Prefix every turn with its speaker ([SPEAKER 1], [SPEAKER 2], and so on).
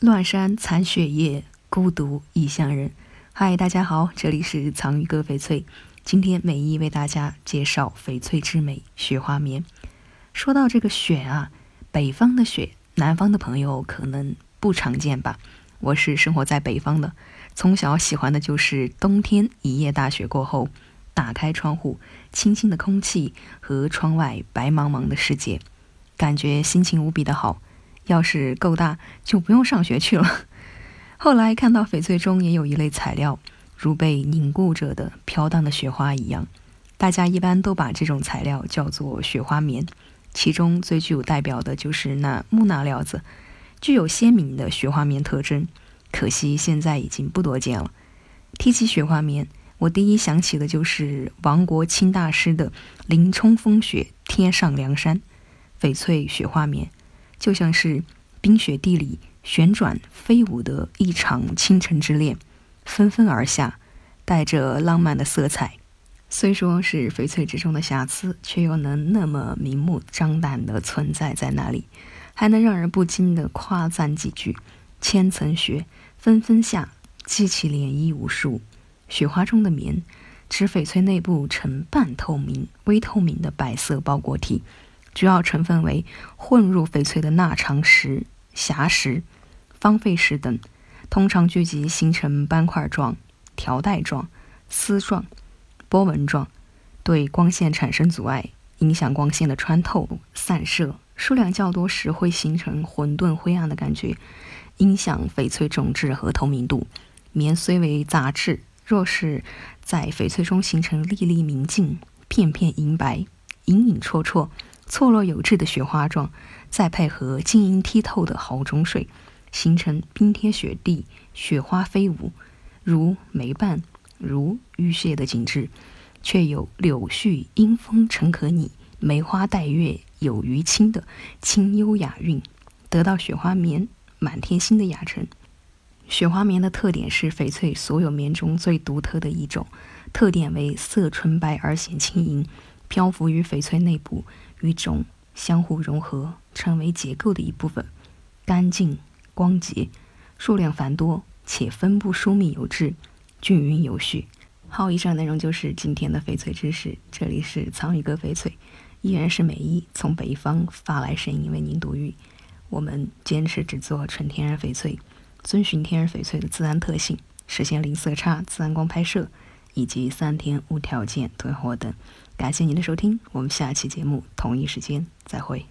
[SPEAKER 1] 乱山残雪夜，孤独异乡人。嗨，大家好，这里是藏玉歌翡翠。今天美一为大家介绍翡翠之美——雪花棉。说到这个雪啊，北方的雪，南方的朋友可能不常见吧？我是生活在北方的，从小喜欢的就是冬天一夜大雪过后，打开窗户，清新的空气和窗外白茫茫的世界，感觉心情无比的好。要是够大，就不用上学去了。后来看到翡翠中也有一类材料，如被凝固着的飘荡的雪花一样，大家一般都把这种材料叫做雪花棉。其中最具有代表的就是那木纳料子，具有鲜明的雪花棉特征，可惜现在已经不多见了。提起雪花棉，我第一想起的就是王国清大师的“林冲风雪，天上梁山”，翡翠雪花棉。就像是冰雪地里旋转飞舞的一场倾城之恋，纷纷而下，带着浪漫的色彩。虽说是翡翠之中的瑕疵，却又能那么明目张胆地存在在那里，还能让人不禁地夸赞几句。千层雪纷纷下，激起涟漪无数。雪花中的棉，指翡翠内部呈半透明、微透明的白色包裹体。主要成分为混入翡翠的钠长石、霞石、方沸石等，通常聚集形成斑块状、条带状、丝状、波纹状，对光线产生阻碍，影响光线的穿透、散射。数量较多时会形成混沌灰暗的感觉，影响翡翠种质和透明度。棉虽为杂质，若是在翡翠中形成粒粒明净、片片银白、隐隐绰绰。错落有致的雪花状，再配合晶莹剔透的壕中水，形成冰天雪地、雪花飞舞，如梅瓣、如玉屑的景致，却有柳絮因风成可拟，梅花带月有余清的清幽雅韵，得到雪花棉满天星的雅称。雪花棉的特点是翡翠所有棉中最独特的一种，特点为色纯白而显轻盈，漂浮于翡翠内部。与种相互融合，成为结构的一部分，干净光洁，数量繁多，且分布疏密有致，均匀有序。好，以上内容就是今天的翡翠知识。这里是藏玉阁翡翠，依然是美一从北方发来声音为您读语。我们坚持只做纯天然翡翠，遵循天然翡翠的自然特性，实现零色差、自然光拍摄以及三天无条件退货等。感谢您的收听，我们下期节目同一时间再会。